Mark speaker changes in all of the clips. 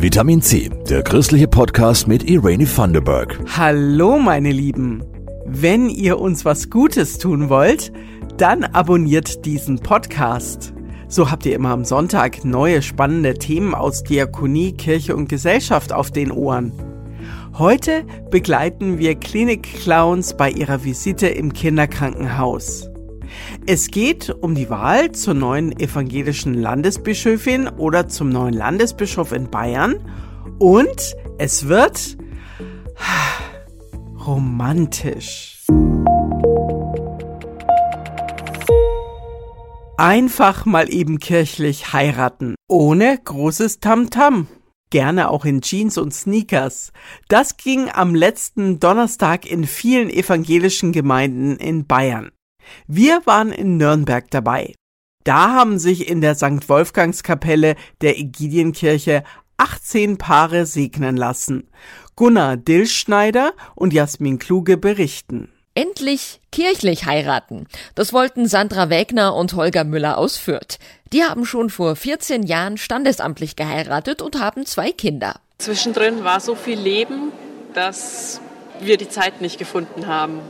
Speaker 1: Vitamin C, der christliche Podcast mit Irene Thunderberg.
Speaker 2: Hallo meine Lieben. Wenn ihr uns was Gutes tun wollt, dann abonniert diesen Podcast. So habt ihr immer am Sonntag neue spannende Themen aus Diakonie, Kirche und Gesellschaft auf den Ohren. Heute begleiten wir Klinik-Clowns bei ihrer Visite im Kinderkrankenhaus. Es geht um die Wahl zur neuen evangelischen Landesbischöfin oder zum neuen Landesbischof in Bayern und es wird romantisch. Einfach mal eben kirchlich heiraten, ohne großes Tamtam. -Tam. Gerne auch in Jeans und Sneakers. Das ging am letzten Donnerstag in vielen evangelischen Gemeinden in Bayern. Wir waren in Nürnberg dabei. Da haben sich in der St. Wolfgangskapelle der Ägidienkirche 18 Paare segnen lassen. Gunnar Dillschneider und Jasmin Kluge berichten.
Speaker 3: Endlich kirchlich heiraten. Das wollten Sandra Wägner und Holger Müller aus Fürth. Die haben schon vor 14 Jahren standesamtlich geheiratet und haben zwei Kinder.
Speaker 4: Zwischendrin war so viel Leben, dass wir die Zeit nicht gefunden haben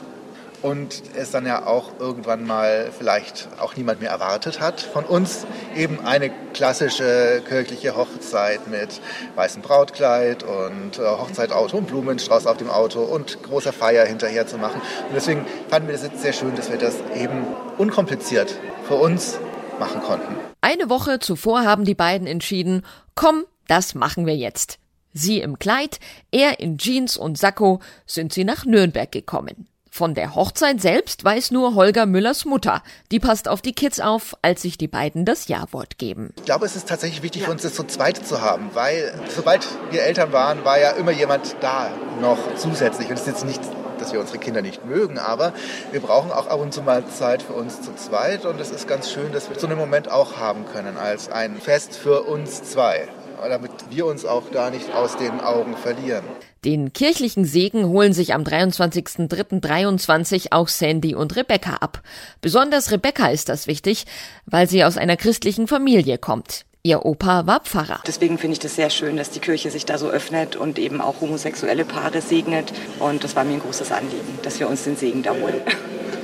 Speaker 5: und es dann ja auch irgendwann mal vielleicht auch niemand mehr erwartet hat von uns. Eben eine klassische kirchliche Hochzeit mit weißem Brautkleid und äh, Hochzeitauto und Blumenstrauß auf dem Auto und großer Feier hinterher zu machen. Und deswegen fanden wir das jetzt sehr schön, dass wir das eben unkompliziert für uns machen konnten.
Speaker 3: Eine Woche zuvor haben die beiden entschieden, komm, das machen wir jetzt. Sie im Kleid, er in Jeans und Sakko sind sie nach Nürnberg gekommen. Von der Hochzeit selbst weiß nur Holger Müllers Mutter. Die passt auf die Kids auf, als sich die beiden das Ja-Wort geben.
Speaker 5: Ich glaube, es ist tatsächlich wichtig für uns, das so zweit zu haben, weil sobald wir Eltern waren, war ja immer jemand da noch zusätzlich. Und es ist jetzt nicht dass wir unsere Kinder nicht mögen, aber wir brauchen auch ab und zu mal Zeit für uns zu zweit und es ist ganz schön, dass wir so einen Moment auch haben können als ein Fest für uns zwei damit wir uns auch da nicht aus den Augen verlieren.
Speaker 3: Den kirchlichen Segen holen sich am 23.03.23 auch Sandy und Rebecca ab. Besonders Rebecca ist das wichtig, weil sie aus einer christlichen Familie kommt. Ihr Opa war Pfarrer.
Speaker 6: Deswegen finde ich das sehr schön, dass die Kirche sich da so öffnet und eben auch homosexuelle Paare segnet. Und das war mir ein großes Anliegen, dass wir uns den Segen da holen.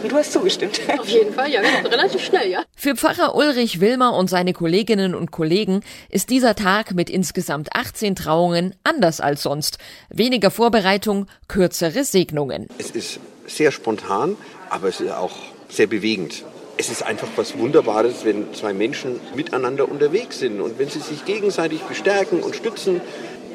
Speaker 6: Und du hast zugestimmt.
Speaker 4: Auf jeden Fall, ja, relativ schnell, ja.
Speaker 3: Für Pfarrer Ulrich Wilmer und seine Kolleginnen und Kollegen ist dieser Tag mit insgesamt 18 Trauungen anders als sonst. Weniger Vorbereitung, kürzere Segnungen.
Speaker 7: Es ist sehr spontan, aber es ist auch sehr bewegend. Es ist einfach was Wunderbares, wenn zwei Menschen miteinander unterwegs sind und wenn sie sich gegenseitig bestärken und stützen.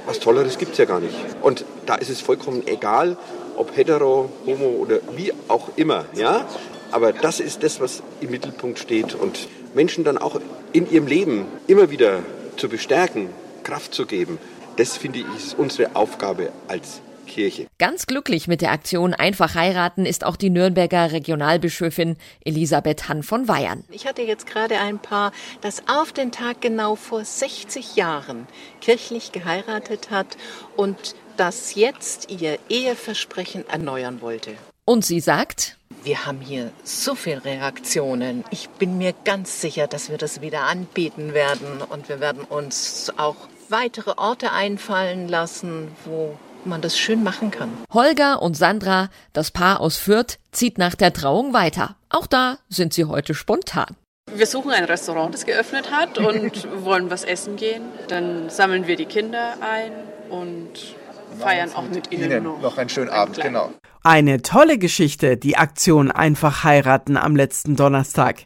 Speaker 7: Was Tolleres gibt es ja gar nicht. Und da ist es vollkommen egal, ob hetero, homo oder wie auch immer. Ja? Aber das ist das, was im Mittelpunkt steht und Menschen dann auch in ihrem Leben immer wieder zu bestärken, Kraft zu geben. Das finde ich ist unsere Aufgabe als Kirche.
Speaker 3: Ganz glücklich mit der Aktion Einfach heiraten ist auch die Nürnberger Regionalbischöfin Elisabeth Hann von Weyern.
Speaker 8: Ich hatte jetzt gerade ein Paar, das auf den Tag genau vor 60 Jahren kirchlich geheiratet hat und das jetzt ihr Eheversprechen erneuern wollte.
Speaker 3: Und sie sagt,
Speaker 8: wir haben hier so viele Reaktionen. Ich bin mir ganz sicher, dass wir das wieder anbieten werden und wir werden uns auch weitere Orte einfallen lassen, wo man das schön machen kann.
Speaker 3: Holger und Sandra, das Paar aus Fürth, zieht nach der Trauung weiter. Auch da sind sie heute spontan.
Speaker 4: Wir suchen ein Restaurant, das geöffnet hat und wollen was essen gehen. Dann sammeln wir die Kinder ein und feiern auch mit ihnen, ihnen noch,
Speaker 5: noch einen schönen Abend, Kleid. genau.
Speaker 2: Eine tolle Geschichte, die Aktion Einfach heiraten am letzten Donnerstag.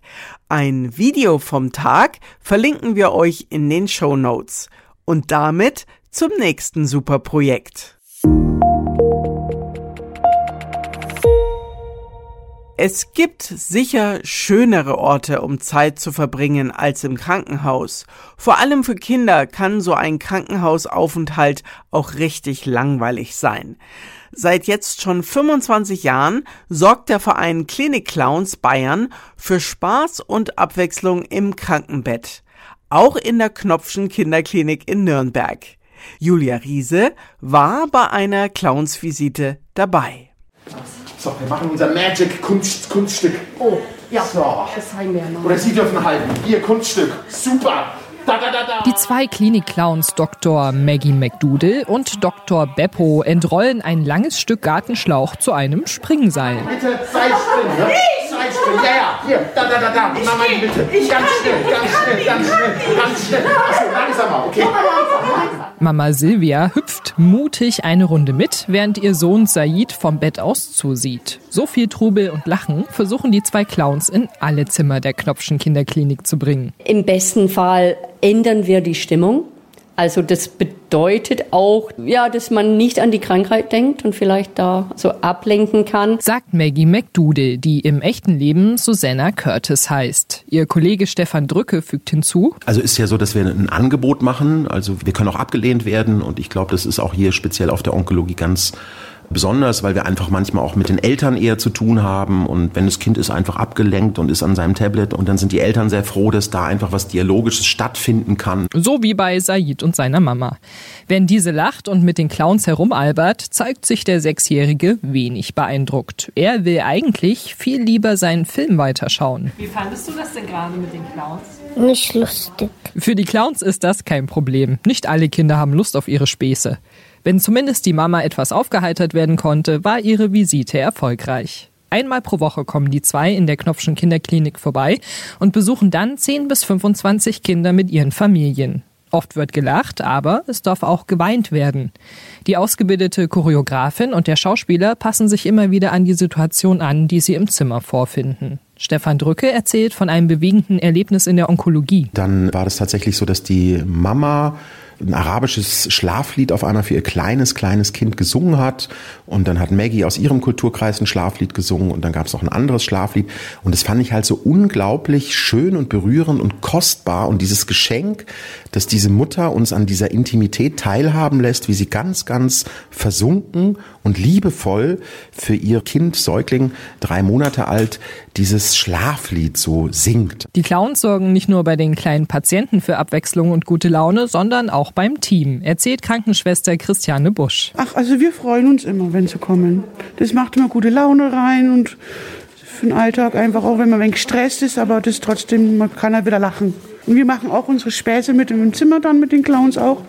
Speaker 2: Ein Video vom Tag verlinken wir euch in den Show Notes. Und damit zum nächsten Superprojekt. Es gibt sicher schönere Orte, um Zeit zu verbringen als im Krankenhaus. Vor allem für Kinder kann so ein Krankenhausaufenthalt auch richtig langweilig sein. Seit jetzt schon 25 Jahren sorgt der Verein Klinik Clowns Bayern für Spaß und Abwechslung im Krankenbett. Auch in der Knopfschen Kinderklinik in Nürnberg. Julia Riese war bei einer Clownsvisite dabei.
Speaker 9: So, wir machen unser Magic Kunst, Kunststück.
Speaker 10: Oh, ja.
Speaker 9: So.
Speaker 10: Das zeigen wir mal.
Speaker 9: Oder Sie dürfen halten. Hier, Kunststück. Super.
Speaker 10: Die zwei Klinik-Clowns Dr. Maggie McDoodle und Dr. Beppo entrollen ein langes Stück Gartenschlauch zu einem Springseil.
Speaker 9: Bitte, sei still, ja? Sei still, ja, ja, hier, da, da, da, da, Mama, bitte. Ganz schnell, ganz schnell, ganz schnell, ganz schnell. Achso, langsamer, okay.
Speaker 10: Mama Silvia hüpft mutig eine Runde mit, während ihr Sohn Said vom Bett aus zusieht. So viel Trubel und Lachen versuchen die zwei Clowns in alle Zimmer der Knopfschen Kinderklinik zu bringen.
Speaker 11: Im besten Fall ändern wir die Stimmung. Also das bedeutet auch, ja, dass man nicht an die Krankheit denkt und vielleicht da so ablenken kann.
Speaker 10: Sagt Maggie McDoodle, die im echten Leben Susanna Curtis heißt. Ihr Kollege Stefan Drücke fügt hinzu.
Speaker 12: Also ist ja so, dass wir ein Angebot machen. Also wir können auch abgelehnt werden und ich glaube, das ist auch hier speziell auf der Onkologie ganz besonders, weil wir einfach manchmal auch mit den Eltern eher zu tun haben und wenn das Kind ist einfach abgelenkt und ist an seinem Tablet und dann sind die Eltern sehr froh, dass da einfach was Dialogisches stattfinden kann.
Speaker 10: So wie bei Said und seiner Mama. Wenn diese lacht und mit den Clowns herumalbert, zeigt sich der Sechsjährige wenig beeindruckt. Er will eigentlich viel lieber seinen Film weiterschauen.
Speaker 13: Wie fandest du das denn gerade mit den Clowns?
Speaker 14: Nicht lustig.
Speaker 10: Für die Clowns ist das kein Problem. Nicht alle Kinder haben Lust auf ihre Späße. Wenn zumindest die Mama etwas aufgeheitert werden konnte, war ihre Visite erfolgreich. Einmal pro Woche kommen die zwei in der Knopfschen Kinderklinik vorbei und besuchen dann 10 bis 25 Kinder mit ihren Familien. Oft wird gelacht, aber es darf auch geweint werden. Die ausgebildete Choreografin und der Schauspieler passen sich immer wieder an die Situation an, die sie im Zimmer vorfinden. Stefan Drücke erzählt von einem bewegenden Erlebnis in der Onkologie.
Speaker 12: Dann war das tatsächlich so, dass die Mama ein arabisches Schlaflied auf einmal für ihr kleines, kleines Kind gesungen hat. Und dann hat Maggie aus ihrem Kulturkreis ein Schlaflied gesungen und dann gab es noch ein anderes Schlaflied. Und das fand ich halt so unglaublich schön und berührend und kostbar. Und dieses Geschenk, dass diese Mutter uns an dieser Intimität teilhaben lässt, wie sie ganz, ganz versunken und liebevoll für ihr Kind, Säugling, drei Monate alt, dieses Schlaflied so singt.
Speaker 10: Die Clowns sorgen nicht nur bei den kleinen Patienten für Abwechslung und gute Laune, sondern auch beim Team, erzählt Krankenschwester Christiane Busch.
Speaker 15: Ach, also wir freuen uns immer, wenn sie kommen. Das macht immer gute Laune rein und für den Alltag einfach auch, wenn man ein wenig gestresst ist, aber das trotzdem, man kann halt wieder lachen. Und wir machen auch unsere Späße mit im Zimmer dann mit den Clowns auch.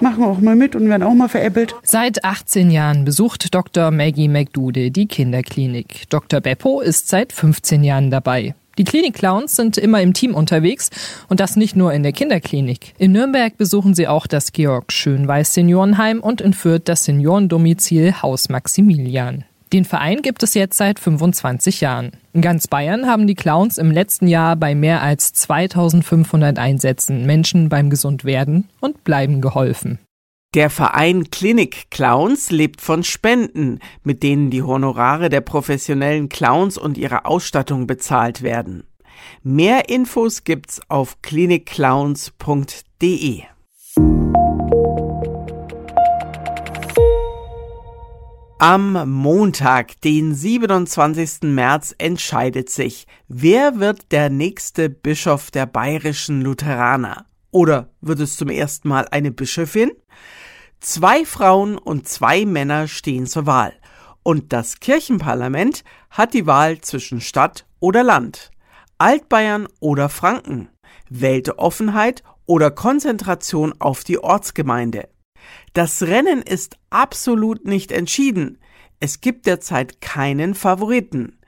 Speaker 15: Machen auch mal mit und werden auch mal veräppelt.
Speaker 10: Seit 18 Jahren besucht Dr. Maggie McDoodle die Kinderklinik. Dr. Beppo ist seit 15 Jahren dabei. Die Klinik-Clowns sind immer im Team unterwegs und das nicht nur in der Kinderklinik. In Nürnberg besuchen sie auch das Georg Schönweiß Seniorenheim und in Fürth das Seniorendomizil Haus Maximilian. Den Verein gibt es jetzt seit 25 Jahren. In ganz Bayern haben die Clowns im letzten Jahr bei mehr als 2500 Einsätzen Menschen beim Gesundwerden und Bleiben geholfen.
Speaker 2: Der Verein Klinik Clowns lebt von Spenden, mit denen die Honorare der professionellen Clowns und ihre Ausstattung bezahlt werden. Mehr Infos gibt's auf klinikclowns.de. Am Montag, den 27. März, entscheidet sich, wer wird der nächste Bischof der bayerischen Lutheraner? Oder wird es zum ersten Mal eine Bischöfin? Zwei Frauen und zwei Männer stehen zur Wahl. Und das Kirchenparlament hat die Wahl zwischen Stadt oder Land, Altbayern oder Franken, Weltoffenheit oder Konzentration auf die Ortsgemeinde. Das Rennen ist absolut nicht entschieden. Es gibt derzeit keinen Favoriten.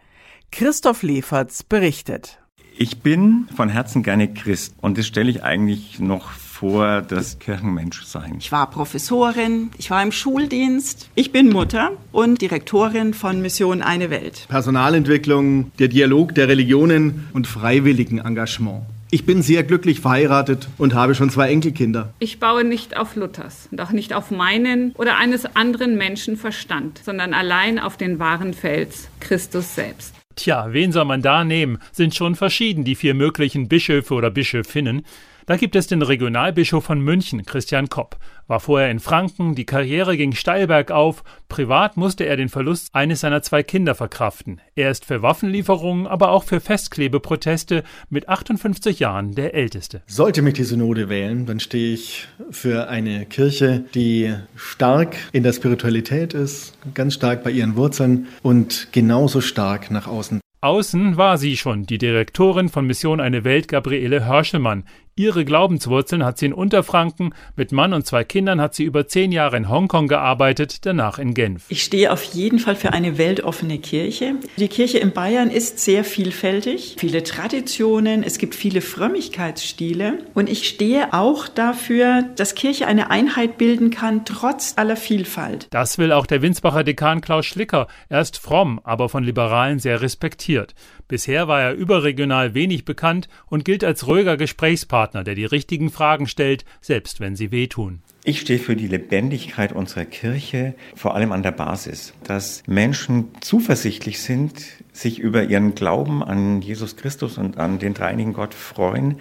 Speaker 2: Christoph Leferz berichtet.
Speaker 16: Ich bin von Herzen gerne Christ und das stelle ich eigentlich noch vor das Kirchenmenschsein.
Speaker 17: Ich war Professorin, ich war im Schuldienst, ich bin Mutter und Direktorin von Mission Eine Welt.
Speaker 18: Personalentwicklung, der Dialog der Religionen und freiwilligen Engagement. Ich bin sehr glücklich verheiratet und habe schon zwei Enkelkinder.
Speaker 19: Ich baue nicht auf Luthers und auch nicht auf meinen oder eines anderen Menschen Verstand, sondern allein auf den wahren Fels, Christus selbst.
Speaker 20: Tja, wen soll man da nehmen? Sind schon verschieden die vier möglichen Bischöfe oder Bischöfinnen. Da gibt es den Regionalbischof von München, Christian Kopp. War vorher in Franken, die Karriere ging steil bergauf, privat musste er den Verlust eines seiner zwei Kinder verkraften. Er ist für Waffenlieferungen, aber auch für Festklebeproteste mit 58 Jahren der Älteste.
Speaker 18: Sollte mich die Synode wählen, dann stehe ich für eine Kirche, die stark in der Spiritualität ist, ganz stark bei ihren Wurzeln und genauso stark nach außen
Speaker 20: Außen war sie schon, die Direktorin von Mission Eine Welt, Gabriele Hörschelmann. Ihre Glaubenswurzeln hat sie in Unterfranken. Mit Mann und zwei Kindern hat sie über zehn Jahre in Hongkong gearbeitet, danach in Genf.
Speaker 17: Ich stehe auf jeden Fall für eine weltoffene Kirche. Die Kirche in Bayern ist sehr vielfältig, viele Traditionen, es gibt viele Frömmigkeitsstile und ich stehe auch dafür, dass Kirche eine Einheit bilden kann, trotz aller Vielfalt.
Speaker 20: Das will auch der Winsbacher Dekan Klaus Schlicker. Er ist fromm, aber von Liberalen sehr respektiert. Bisher war er überregional wenig bekannt und gilt als ruhiger Gesprächspartner, der die richtigen Fragen stellt, selbst wenn sie wehtun.
Speaker 14: Ich stehe für die Lebendigkeit unserer Kirche, vor allem an der Basis, dass Menschen zuversichtlich sind, sich über ihren Glauben an Jesus Christus und an den dreinigen Gott freuen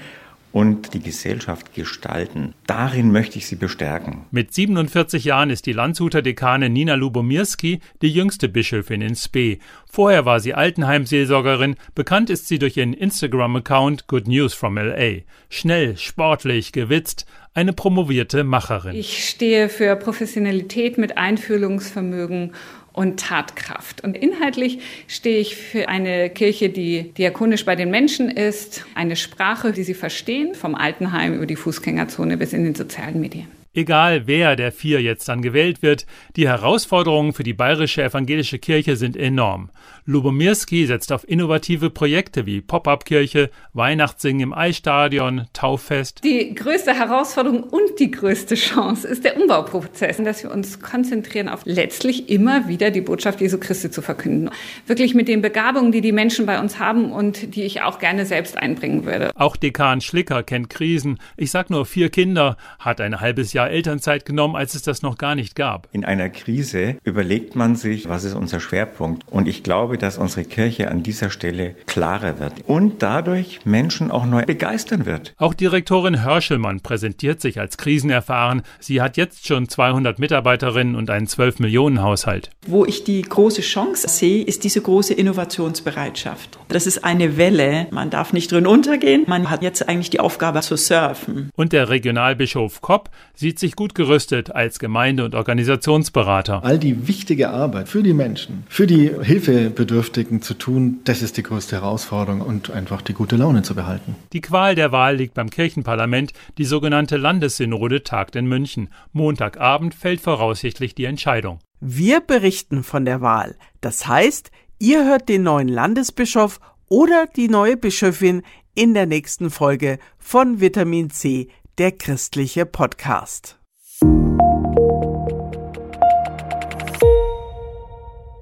Speaker 14: und die Gesellschaft gestalten. Darin möchte ich sie bestärken.
Speaker 20: Mit 47 Jahren ist die Landshuter Dekane Nina Lubomirski die jüngste Bischöfin in Spee. Vorher war sie Altenheimseelsorgerin, bekannt ist sie durch ihren Instagram-Account Good News from LA. Schnell, sportlich, gewitzt, eine promovierte Macherin.
Speaker 19: Ich stehe für Professionalität mit Einfühlungsvermögen und Tatkraft. Und inhaltlich stehe ich für eine Kirche, die diakonisch bei den Menschen ist, eine Sprache, die sie verstehen, vom Altenheim über die Fußgängerzone bis in den sozialen Medien.
Speaker 20: Egal wer der vier jetzt dann gewählt wird, die Herausforderungen für die bayerische evangelische Kirche sind enorm. Lubomirski setzt auf innovative Projekte wie Pop-up-Kirche, Weihnachtssingen im Eisstadion, Tauffest.
Speaker 19: Die größte Herausforderung und die größte Chance ist der Umbauprozess, dass wir uns konzentrieren auf letztlich immer wieder die Botschaft Jesu Christi zu verkünden. Wirklich mit den Begabungen, die die Menschen bei uns haben und die ich auch gerne selbst einbringen würde.
Speaker 20: Auch Dekan Schlicker kennt Krisen. Ich sag nur vier Kinder, hat ein halbes Jahr Elternzeit genommen, als es das noch gar nicht gab.
Speaker 14: In einer Krise überlegt man sich, was ist unser Schwerpunkt? Und ich glaube, dass unsere Kirche an dieser Stelle klarer wird und dadurch Menschen auch neu begeistern wird.
Speaker 20: Auch Direktorin Hörschelmann präsentiert sich als krisenerfahren. Sie hat jetzt schon 200 Mitarbeiterinnen und einen 12 Millionen Haushalt.
Speaker 17: Wo ich die große Chance sehe, ist diese große Innovationsbereitschaft. Das ist eine Welle. Man darf nicht drin untergehen. Man hat jetzt eigentlich die Aufgabe zu surfen.
Speaker 20: Und der Regionalbischof Kopp sieht sich gut gerüstet als Gemeinde- und Organisationsberater.
Speaker 18: All die wichtige Arbeit für die Menschen, für die Hilfebedürftigen zu tun, das ist die größte Herausforderung und einfach die gute Laune zu behalten.
Speaker 20: Die Qual der Wahl liegt beim Kirchenparlament. Die sogenannte Landessynode tagt in München. Montagabend fällt voraussichtlich die Entscheidung.
Speaker 2: Wir berichten von der Wahl. Das heißt, ihr hört den neuen Landesbischof oder die neue Bischöfin in der nächsten Folge von Vitamin C, der christliche Podcast.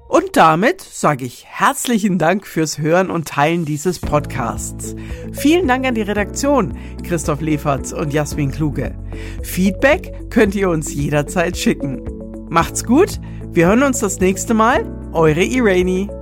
Speaker 2: Und damit sage ich herzlichen Dank fürs Hören und Teilen dieses Podcasts. Vielen Dank an die Redaktion, Christoph Leferz und Jasmin Kluge. Feedback könnt ihr uns jederzeit schicken. Macht's gut, wir hören uns das nächste Mal. Eure Irene.